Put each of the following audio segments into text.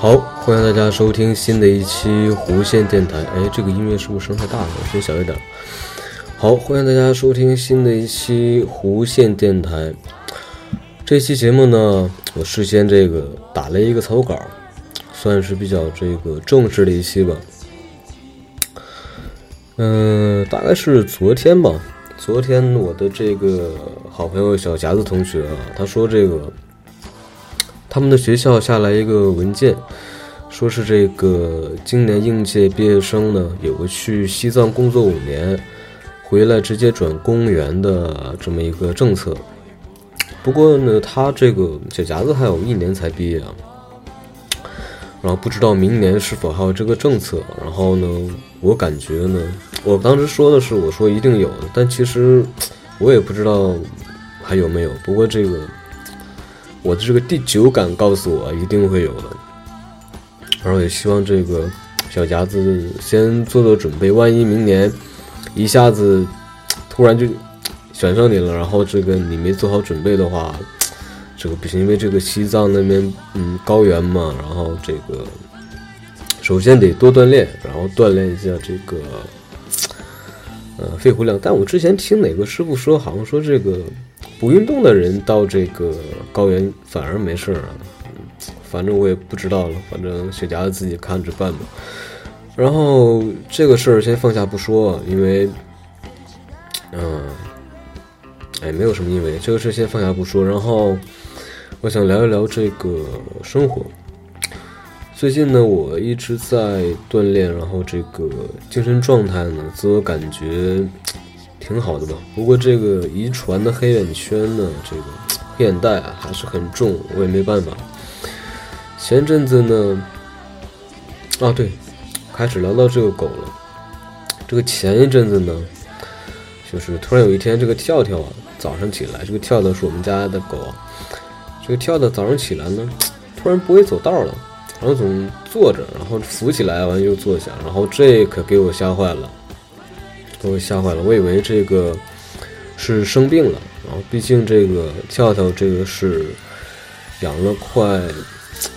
好，欢迎大家收听新的一期弧线电台。哎，这个音乐是不是声太大了？我声小一点。好，欢迎大家收听新的一期弧线电台。这期节目呢，我事先这个打了一个草稿，算是比较这个正式的一期吧。嗯、大概是昨天吧。昨天我的这个好朋友小夹子同学啊，他说这个他们的学校下来一个文件，说是这个今年应届毕业生呢，有个去西藏工作五年，回来直接转公务员的这么一个政策。不过呢，他这个小夹子还有一年才毕业啊，然后不知道明年是否还有这个政策。然后呢，我感觉呢，我当时说的是我说一定有的，但其实我也不知道还有没有。不过这个我的这个第九感告诉我一定会有的，然后也希望这个小夹子先做做准备，万一明年一下子突然就选上你了，然后这个你没做好准备的话，这个不行，因为这个西藏那边嗯高原嘛，然后这个首先得多锻炼，然后锻炼一下这个呃肺活量。但我之前听哪个师傅说，好像说这个不运动的人到这个高原反而没事啊。反正我也不知道了，反正雪茄自己看着办吧。然后这个事儿先放下不说，因为，嗯、哎，没有什么因为，这个事先放下不说。然后我想聊一聊这个生活。最近呢，我一直在锻炼，然后这个精神状态呢，自我感觉挺好的吧。不过这个遗传的黑眼圈呢，这个黑眼袋啊还是很重，我也没办法。前阵子呢，啊对，开始聊到这个狗了。这个前一阵子呢，就是突然有一天，这个跳跳啊，早上起来，这个跳跳是我们家的狗，这个跳跳早上起来呢，突然不会走道了，然后总坐着，然后扶起来完又坐下，然后这可给我吓坏了，给吓坏了，我以为这个是生病了，然后毕竟这个跳跳这个是养了快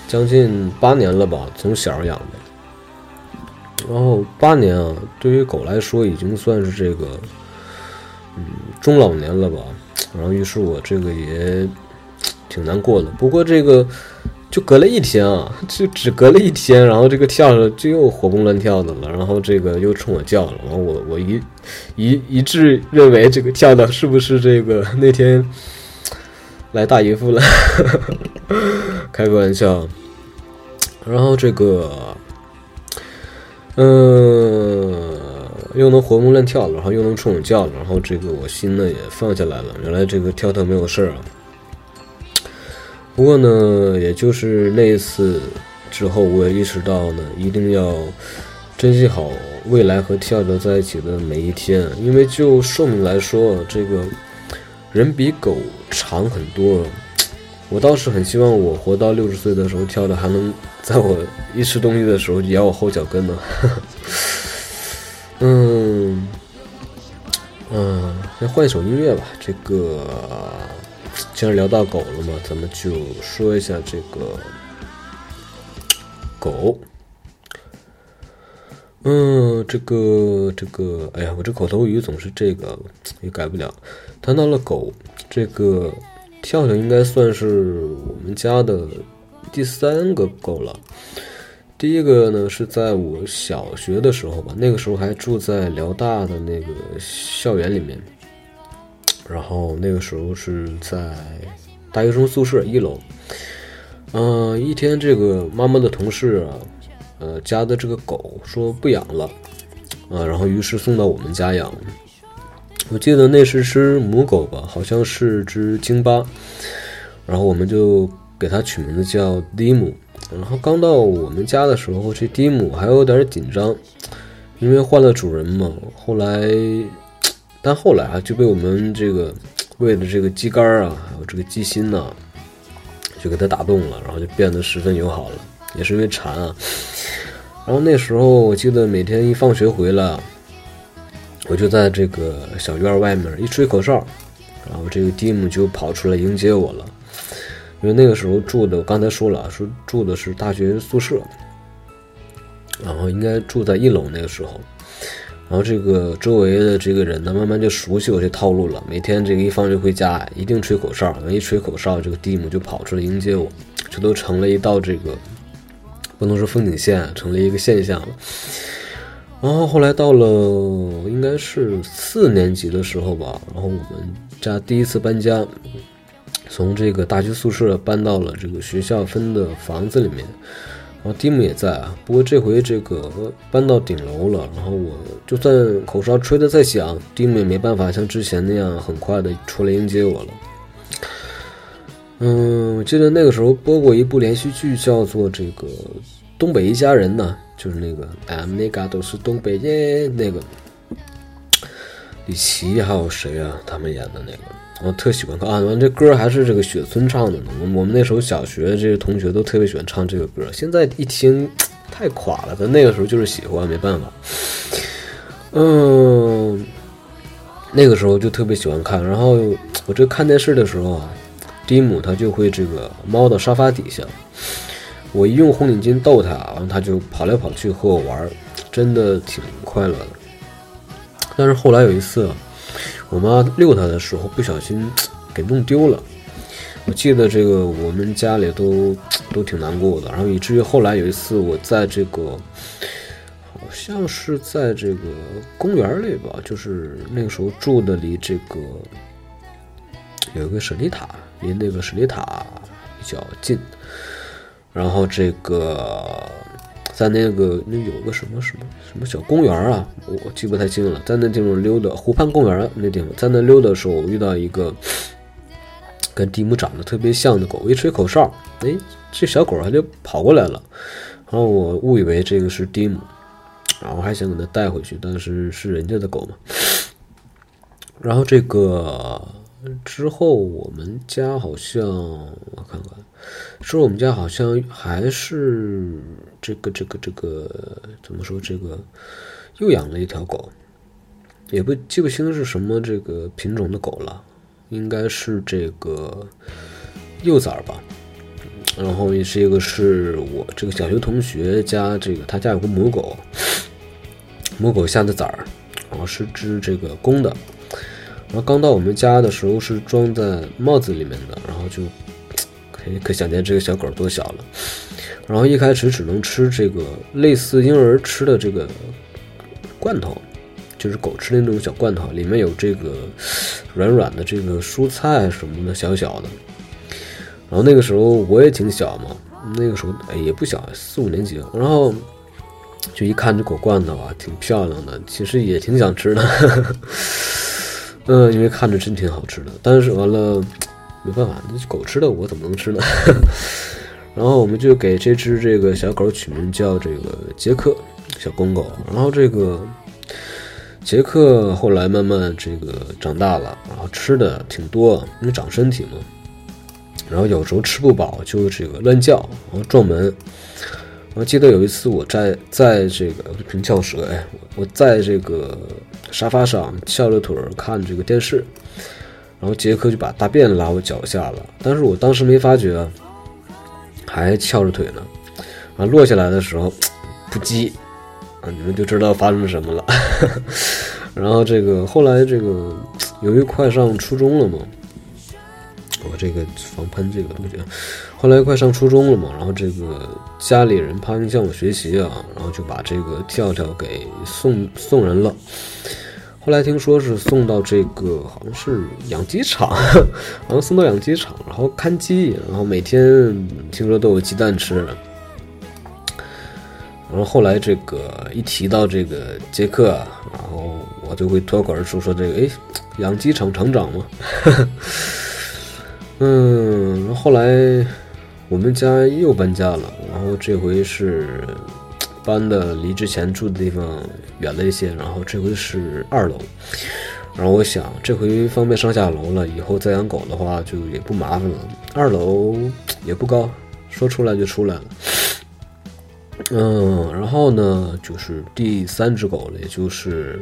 将近八年了吧，从小养的。然后八年啊，对于狗来说已经算是这个，嗯，中老年了吧。然后于是我这个也挺难过的。不过这个就隔了一天啊，就只隔了一天，然后这个跳跳就又活蹦乱跳的了，然后这个又冲我叫了。然后我我一一一致认为这个跳跳是不是这个那天来大姨夫了？开个玩笑。然后这个，嗯，又能活蹦乱跳了，然后又能冲我叫了，然后这个我心呢也放下来了。原来这个跳跳没有事儿啊。不过呢，也就是那一次之后，我也意识到呢，一定要珍惜好未来和跳跳在一起的每一天，因为就寿命来说，这个人比狗长很多。我倒是很希望我活到六十岁的时候，跳跳还能在我一吃东西的时候咬我后脚跟呢。嗯嗯，先换一首音乐吧。这个既然聊到狗了嘛，咱们就说一下这个狗。嗯，这个这个，哎呀，我这口头语总是这个，也改不了。谈到了狗，这个跳跳应该算是我们家的第三个狗了。第一个呢是在我小学的时候吧，那个时候还住在辽大的那个校园里面，然后那个时候是在大学生宿舍一楼。嗯、一天这个妈妈的同事啊，呃家的这个狗说不养了，啊，然后于是送到我们家养。我记得那是只母狗吧，好像是只京巴，然后我们就给它取名字叫蒂姆。然后刚到我们家的时候，这蒂姆还有点紧张，因为换了主人嘛。后来，但后来啊，就被我们这个喂的这个鸡肝啊，还有这个鸡心呐、就给它打动了，然后就变得十分友好了，也是因为馋啊。然后那时候我记得每天一放学回来，我就在这个小院外面一吹口哨，然后这个蒂姆就跑出来迎接我了。因为那个时候住的，我刚才说了，说住的是大学宿舍，然后应该住在一楼那个时候，然后这个周围的这个人呢，慢慢就熟悉我这套路了。每天这个一放学回家，一定吹口哨，一吹口哨，这个蒂姆就跑出来迎接我，这都成了一道这个不能说风景线，成了一个现象了。然后后来到了应该是四年级的时候吧，然后我们家第一次搬家，从这个大学宿舍搬到了这个学校分的房子里面，然后蒂姆也在啊。不过这回这个搬到顶楼了，然后我就算口哨吹得再响，蒂姆也没办法像之前那样很快的出来迎接我了。嗯，我记得那个时候播过一部连续剧，叫做这个《东北一家人》呢，就是那个俺们那嘎都是东北人那个李琦还有谁啊，他们演的那个。我特喜欢看啊！这歌还是这个雪村唱的呢。我我们那时候小学这些同学都特别喜欢唱这个歌，现在一听太垮了。但那个时候就是喜欢，没办法。嗯，那个时候就特别喜欢看。然后我这看电视的时候啊，蒂姆他就会这个猫到沙发底下，我一用红领巾逗他，然后他就跑来跑去和我玩，真的挺快乐的。但是后来有一次。我妈遛它的时候不小心 给弄丢了，我记得这个我们家里都 都挺难过的，然后以至于后来有一次我在这个 好像是在这个公园里吧，就是那个时候住的离这个有一个舍利塔，离那个舍利塔比较近，然后这个。在那个那有个什么什么什么小公园啊，我记不太清了。在那地方溜达，湖畔公园那地方，在那溜达的时候，我遇到一个 跟蒂姆长得特别像的狗，我一吹口哨，哎，这小狗它就跑过来了，然后我误以为这个是蒂姆，然后还想给它带回去，但是是人家的狗嘛。然后这个之后，我们家好像我看看，之后我们家好像还是这个这个这个怎么说？这个又养了一条狗，也不记不清是什么这个品种的狗了，应该是这个幼崽吧。然后也是一个是我这个小学同学家，这个他家有个母狗，母狗下的崽儿，然后是只这个公的。然后刚到我们家的时候是装在帽子里面的，然后就可以可想见这个小狗多小了。然后一开始只能吃这个类似婴儿吃的这个罐头，就是狗吃的那种小罐头，里面有这个软软的这个蔬菜什么的，小小的。然后那个时候我也挺小嘛，那个时候也不小，四五年级。然后就一看这狗罐头啊，挺漂亮的，其实也挺想吃的。嗯，因为看着真挺好吃的，但是完了 没办法，那狗吃的我怎么能吃呢？然后我们就给这只这个小狗取名叫这个杰克小公狗。然后这个杰克后来慢慢这个长大了，然后吃的挺多，因为长身体嘛。然后有时候吃不饱就这个乱叫，然后撞门。我记得有一次我在在这个平翘舌，哎，我在这个沙发上翘着腿看这个电视，然后杰克就把大便拉我脚下了，但是我当时没发觉，还翘着腿呢，啊，落下来的时候不羁啊，你们就知道发生什么了。然后这个后来这个由于快上初中了嘛。我这个防喷这个东西，后来快上初中了嘛，然后这个家里人怕影响我学习啊，然后就把这个跳跳给送送人了。后来听说是送到这个好像是养鸡场，好像送到养鸡场，然后看鸡，然后每天听说都有鸡蛋吃。然后后来这个一提到这个杰克，然后我就会脱口而出说这个，哎，养鸡场厂长嘛。嗯，然后后来我们家又搬家了，然后这回是搬的离之前住的地方远了一些，然后这回是二楼。然后我想这回方便上下楼了，以后再养狗的话就也不麻烦了。二楼也不高，说出来就出来了。嗯，然后呢，就是第三只狗了，也就是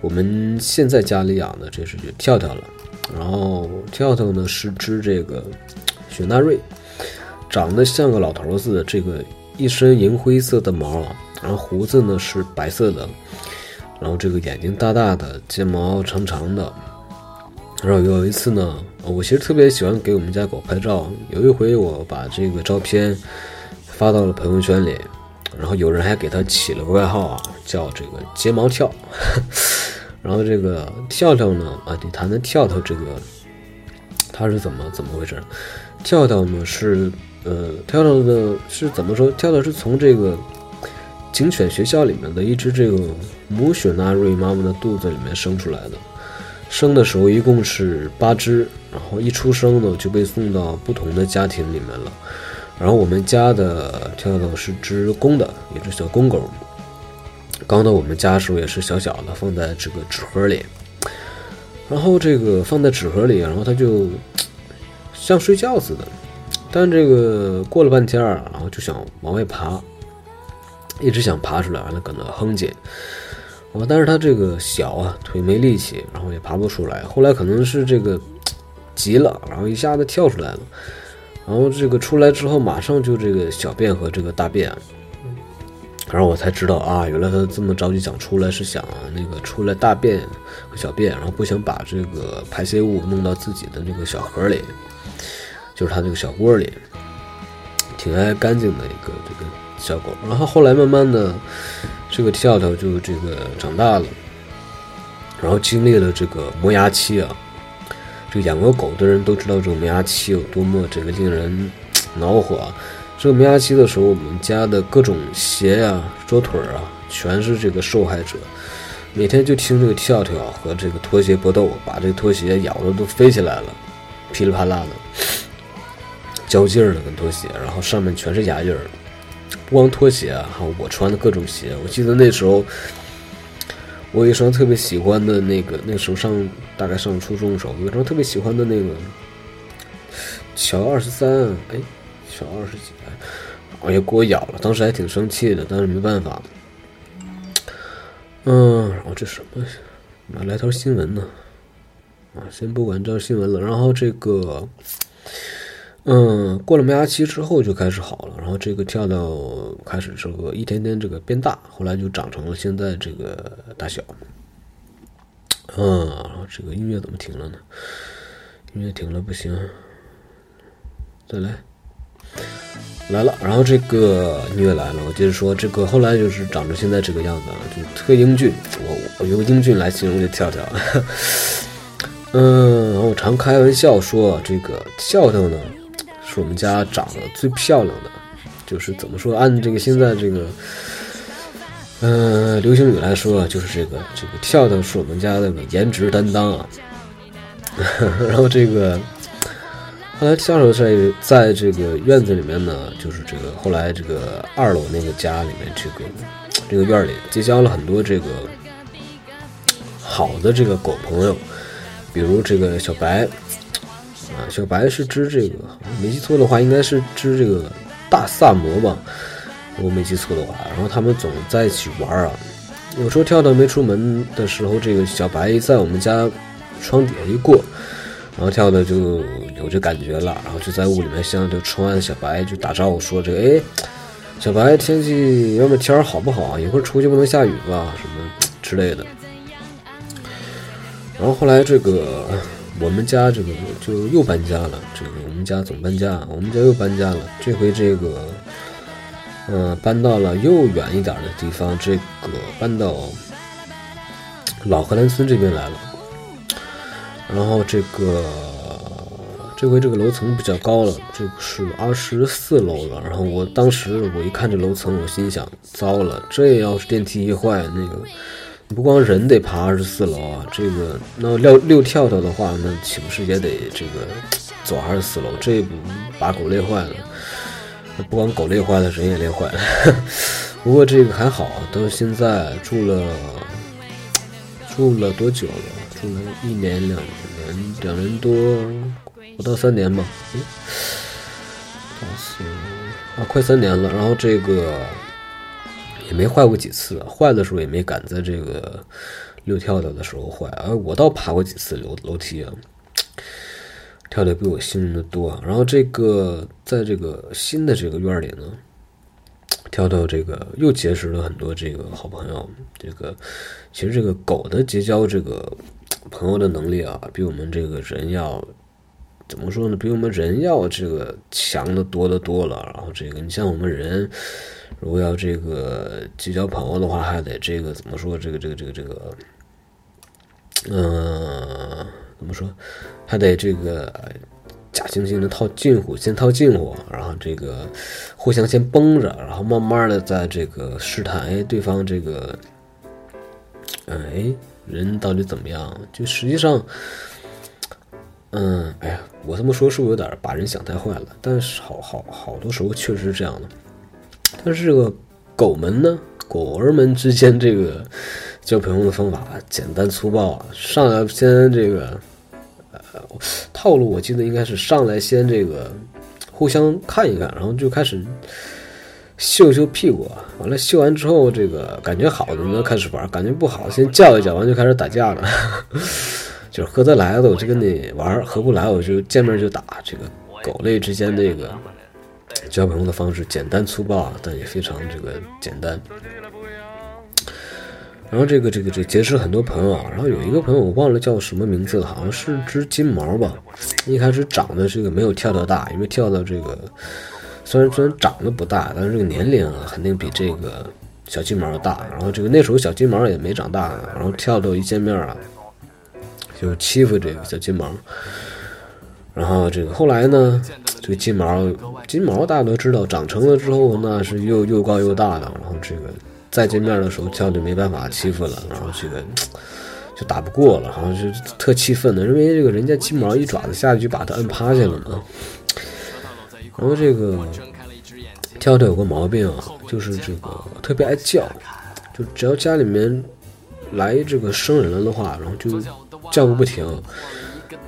我们现在家里养的这只跳跳了。然后跳跳呢是只这个雪纳瑞，长得像个老头似的，这个一身银灰色的毛，然后胡子呢是白色的，然后这个眼睛大大的，睫毛长长的。然后有一次呢，我其实特别喜欢给我们家狗拍照，有一回我把这个照片。发到了朋友圈里，然后有人还给它起了个外号啊，叫这个睫毛跳。然后这个跳跳呢，啊，得谈谈跳跳这个，它是怎么怎么回事？跳跳呢是，呃，跳跳的是怎么说？跳跳是从这个警犬学校里面的一只这个母雪纳瑞妈妈的肚子里面生出来的，生的时候一共是八只，然后一出生呢就被送到不同的家庭里面了。然后我们家的跳跳是只公的，一只小公狗。刚到我们家的时候也是小小的，放在这个纸盒里。然后这个放在纸盒里，然后它就像睡觉似的。但这个过了半天儿，然后就想往外爬，一直想爬出来，完了搁那哼唧。我，但是它这个小啊，腿没力气，然后也爬不出来。后来可能是这个急了，然后一下子跳出来了。然后这个出来之后，马上就这个小便和这个大便，然后我才知道啊，原来他这么着急想出来，是想那个出来大便和小便，然后不想把这个排泄物弄到自己的那个小盒里，就是他这个小窝里，挺爱干净的一个这个小狗。然后后来慢慢的，这个跳跳就这个长大了，然后经历了这个磨牙期啊。这养过狗的人都知道，这个磨牙期有多么这个令人恼火啊！这个磨牙期的时候，我们家的各种鞋呀、桌腿啊，全是这个受害者。每天就听这个跳跳和这个拖鞋搏斗，把这个拖鞋咬的都飞起来了，噼里啪啦的，较劲儿的跟拖鞋，然后上面全是牙印儿。不光拖鞋，还有我穿的各种鞋。我记得那时候。我有一双特别喜欢的那个，那时候上大概上初中的时候，有一双特别喜欢的那个乔二十三，哎，乔二十几，哎呀，给我咬了，当时还挺生气的，但是没办法。嗯，然后这什么？哪来条新闻呢？啊，先不管这条新闻了，然后这个。嗯，过了磨牙期之后就开始好了，然后这个跳跳开始这个一天天这个变大，后来就长成了现在这个大小。嗯，然后这个音乐怎么停了呢？音乐停了不行，再来，来了。然后这个音乐来了，我接着说，这个后来就是长成现在这个样子啊，就特英俊。我我用英俊来形容这跳跳。嗯，我常开玩笑说，这个跳跳呢。是我们家长得最漂亮的，就是怎么说？按这个现在这个，嗯，流行语来说，就是这个这个跳跳是我们家的颜值担当啊。然后这个后来跳跳在在这个院子里面呢，就是这个后来这个二楼那个家里面，这个这个院里结交了很多这个好的这个狗朋友，比如这个小白。啊，小白是只这个，没记错的话，应该是只这个大萨摩吧，我没记错的话。然后他们总在一起玩啊。有时候跳跳没出门的时候，这个小白在我们家窗底下一过，然后跳跳就有这感觉了，然后就在屋里面向这窗外的小白就打招呼说：“这个哎，小白，天气外面天儿好不好？一会儿出去不能下雨吧？什么之类的。”然后后来这个。我们家这个就又搬家了，这个我们家总搬家，我们家又搬家了，这回这个，呃、搬到了又远一点的地方，这个搬到老荷兰村这边来了。然后这个这回这个楼层比较高了，这个是二十四楼了。然后我当时我一看这楼层，我心想：糟了，这要是电梯一坏，那个不光人得爬二十四楼啊，这个那溜溜跳跳的话，那岂不是也得这个走二十四楼？这不把狗累坏了。不光狗累坏了，人也累坏了。不过这个还好，到现在住了住了多久了？住了一年、两年、两年多，不到三年吧。嗯，大四啊，快三年了。然后这个也没坏过几次，坏的时候也没赶在这个溜跳跳的时候坏。而我倒爬过几次楼楼梯啊，跳的比我幸运的多。然后这个在这个新的这个院里呢。跳跳这个又结识了很多这个好朋友，这个其实这个狗的结交这个朋友的能力啊，比我们这个人要怎么说呢？比我们人要这个强的多得多了。然后这个你像我们人，如果要这个结交朋友的话，还得这个怎么说？这个这个这个这个，嗯、怎么说？还得这个假惺惺的套近乎，先套近乎，然后这个互相先绷着，然后慢慢的在这个试探，哎，对方这个，哎，人到底怎么样？就实际上，嗯，哎呀，我这么说是不是有点把人想太坏了？但是好好好多时候确实是这样的。但是这个狗们呢，狗儿们之间这个交朋友的方法简单粗暴啊，上来先这个呃。套路我记得应该是上来先这个互相看一看，然后就开始秀秀屁股，完了秀完之后，这个感觉好的呢开始玩，感觉不好先叫一叫，完就开始打架了。就是合得来的我就跟你玩，合不来我就见面就打。这个狗类之间这个交朋友的方式简单粗暴，但也非常这个简单。然后这个这个这结识很多朋友啊，然后有一个朋友我忘了叫什么名字了，好像是只金毛吧。一开始长得这个没有跳跳大，因为跳跳这个虽然虽然长得不大，但是这个年龄啊肯定比这个小金毛大。然后这个那时候小金毛也没长大，然后跳跳一见面啊，就欺负这个小金毛。然后这个后来呢，这个金毛金毛大家都知道，长成了之后那是又又高又大的，然后这个。再见面的时候，跳就没办法欺负了，然后这个就打不过了，然后就特气愤的，因为这个人家金毛一爪子下去就把他摁趴下了嘛。然后这个跳跳有个毛病啊，就是这个特别爱叫，就只要家里面来这个生人了的话，然后就叫个不停。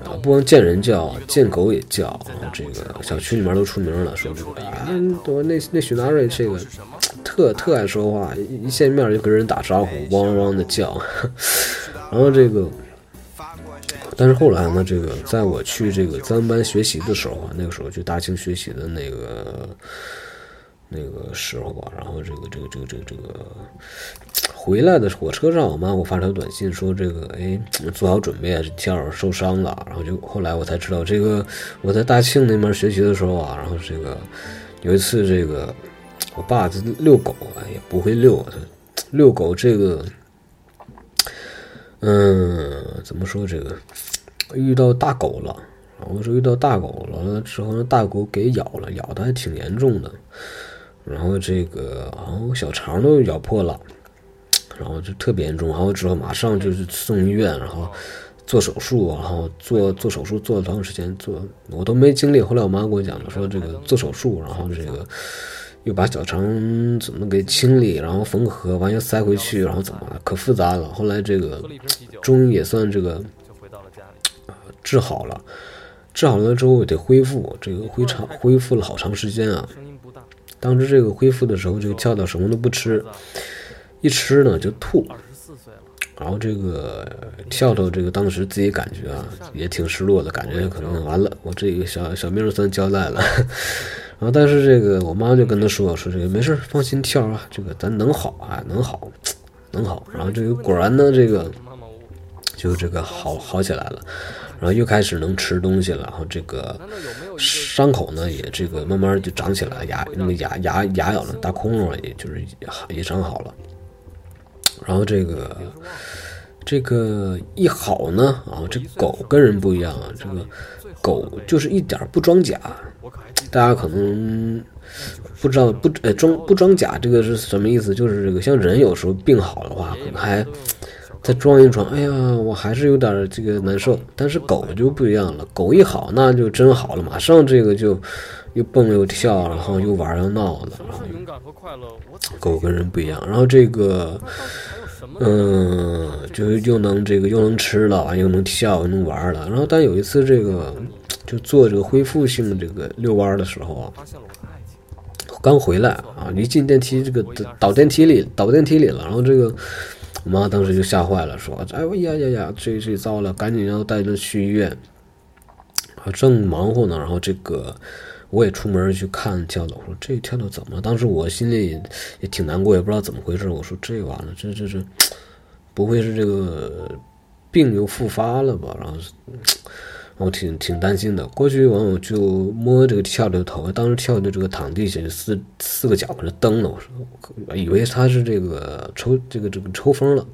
啊，不光见人叫，见狗也叫。这个小区里面都出名了，说这个啊，我那那许大瑞这个特特爱说话，一见面就跟人打招呼，汪汪的叫。然后这个，但是后来呢，这个在我去这个自然班学习的时候啊，那个时候去大庆学习的那个那个时候吧，然后这个这个这个这个这个回来的火车上，我妈给我发条短信说这个，哎，做好准备，跳儿受伤了。然后就后来我才知道，这个我在大庆那边学习的时候啊，然后这个有一次这个我爸这遛狗啊，也不会遛，遛狗这个，嗯，怎么说这个遇到大狗了。然后说遇到大狗了之后那，大狗给咬了，咬的还挺严重的。然后这个，然后小肠都咬破了，然后就特别严重。然后之后马上就是送医院，然后做手术，然后做做手术做了多长时间？做我都没经历。后来我妈跟我讲的，说这个做手术，然后这个又把小肠怎么给清理，然后缝合，完又塞回去，然后怎么可复杂了。后来这个终于也算这个治好了。治好了之后得恢复，这个恢长恢复了好长时间啊。当时这个恢复的时候，这个跳跳什么都不吃，一吃呢就吐。然后这个跳跳这个当时自己感觉啊也挺失落的，感觉可能完了，我这个小小命算交代了。然后但是这个我妈就跟他说说这个没事，放心跳啊，这个咱能好啊，能好，能好。然后这个果然呢，这个就这个好好起来了。然后又开始能吃东西了，然后这个伤口呢也这个慢慢就长起来了，牙那个牙牙牙咬了大窟窿也就是也也长好了，然后这个这个一好呢啊，这狗跟人不一样啊，这个狗就是一点儿不装假，大家可能不知道不呃装不装假这个是什么意思？就是这个像人有时候病好的话，可能还再装一装，哎呀，我还是有点儿这个难受。但是狗就不一样了，狗一好那就真好了，马上这个就又蹦又跳，然后又玩又闹的，然后狗跟人不一样。然后这个嗯，就又能这个又能吃了，完又能跳又能玩了。然后但有一次这个就做这个恢复性这个遛弯的时候啊。刚回来啊，一进电梯这个倒电梯里倒电梯里了，然后这个我妈当时就吓坏了，说：“哎呀呀呀，这这糟了，赶紧要带着去医院。”啊，正忙活呢，然后这个我也出门去看跳蚤，我说这跳蚤怎么？当时我心里也挺难过，也不知道怎么回事。我说这完了，这这这不会是这个病又复发了吧？然后。我挺挺担心的，过去完我就摸这个跳的头，当时跳的这个躺地下四四个脚搁那蹬呢，我说以为他是这个抽这个这个抽风了，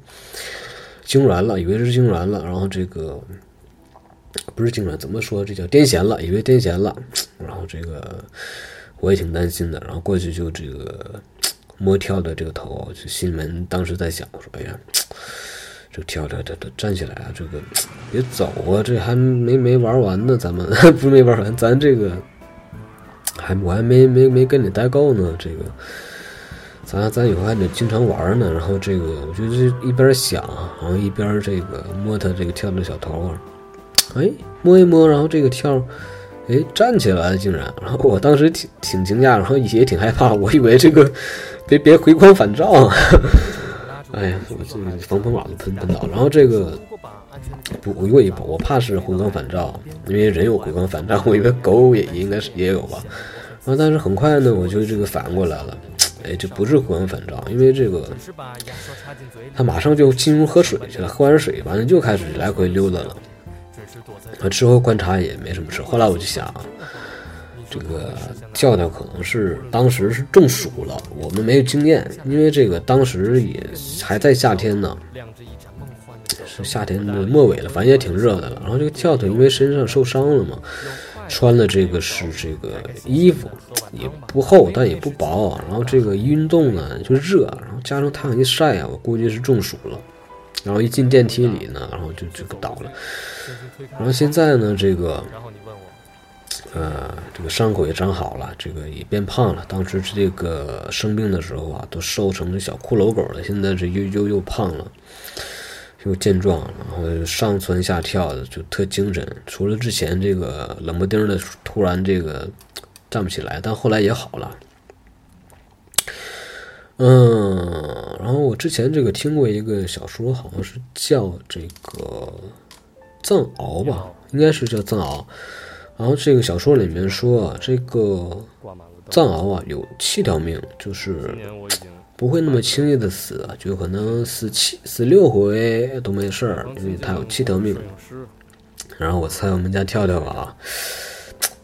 痉挛了，以为是痉挛了，然后这个不是痉挛，怎么说这叫癫痫了，以为癫痫了，然后这个我也挺担心的，然后过去就这个摸跳的这个头，就心里面当时在想，我说哎呀。跳跳跳跳站起来啊！这个 别走啊！这还没没玩完呢，咱们 不是没玩完，咱这个还我还没没没跟你待够呢。这个咱咱以后还得经常玩呢。然后这个我就一边想，然后一边这个摸他这个跳的小头啊，哎摸一摸，然后这个跳，哎站起来竟然。然后我当时挺挺惊讶，然后也挺害怕，我以为这个别别回光返照。哎呀，我这个防风网都喷喷倒，然后这个不，我我怕是回光返照，因为人有回光返照，我以为狗也应该是也有吧。然后但是很快呢，我就这个反过来了，哎，这不是回光返照，因为这个它马上就进入喝水去了，喝完水完了就开始来回溜达了。啊，之后观察也没什么事，后来我就想。这个跳跳可能是当时是中暑了，我们没有经验，因为这个当时也还在夏天呢，是夏天的末尾了，反正也挺热的了。然后这个跳跳因为身上受伤了嘛，穿的这个是这个衣服，也不厚但也不薄，然后这个运动呢就热，然后加上太阳一晒啊，我估计是中暑了。然后一进电梯里呢，然后就就倒了。然后现在呢，这个。呃，这个伤口也长好了，这个也变胖了。当时这个生病的时候啊，都瘦成这小骷髅狗了。现在这又又又胖了，又健壮，然后上蹿下跳的，就特精神。除了之前这个冷不丁的突然这个站不起来，但后来也好了。嗯，然后我之前这个听过一个小说，好像是叫这个《藏獒》吧，应该是叫《藏獒》。然后这个小说里面说啊，这个藏獒啊有七条命，就是不会那么轻易的死，就可能死七死六回都没事儿，因为它有七条命。然后我猜我们家跳跳啊，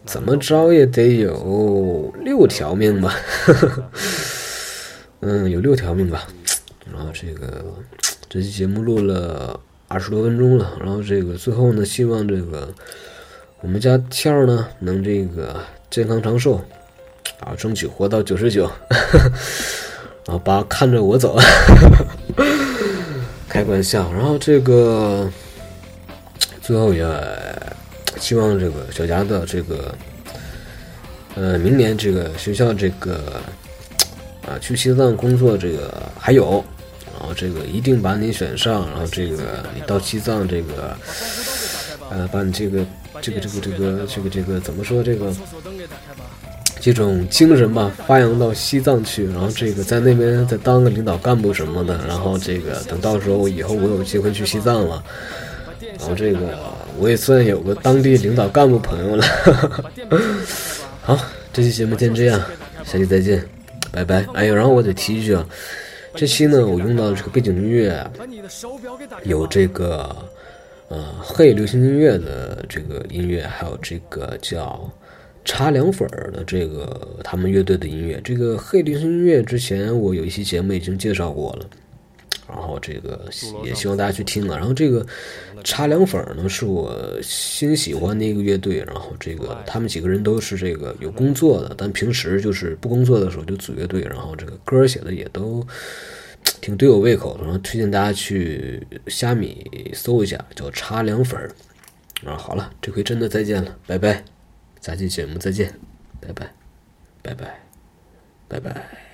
怎么着也得有六条命吧？嗯，有六条命吧。然后这个这期节目录了二十多分钟了，然后这个最后呢，希望这个。我们家跳呢，能这个健康长寿，啊，争取活到九十九，然后把看着我走，开玩笑。然后这个最后也希望这个小佳的这个，呃，明年这个学校这个啊，去西藏工作这个还有，然后这个一定把你选上，然后这个你到西藏这个，呃，把你这个。这个这个这个这个这个怎么说？这个这种精神吧，发扬到西藏去，然后这个在那边再当个领导干部什么的，然后这个等到时候以后我有机会去西藏了，然后这个我也算有个当地领导干部朋友了。好，这期节目先这样，下期再见，拜拜。哎呦，然后我得提一句啊，这期呢我用到的这个背景音乐有这个。呃，嘿流行音乐的这个音乐，还有这个叫茶凉粉儿的这个他们乐队的音乐。这个嘿流行音乐之前我有一期节目已经介绍过了，然后这个也希望大家去听了。然后这个茶凉粉儿呢是我新喜欢的一个乐队，然后这个他们几个人都是这个有工作的，但平时就是不工作的时候就组乐队，然后这个歌儿写的也都。挺对我胃口的，然后推荐大家去虾米搜一下，叫茶凉粉儿。啊，好了，这回真的再见了，拜拜，下期节目再见，拜拜，拜拜，拜拜。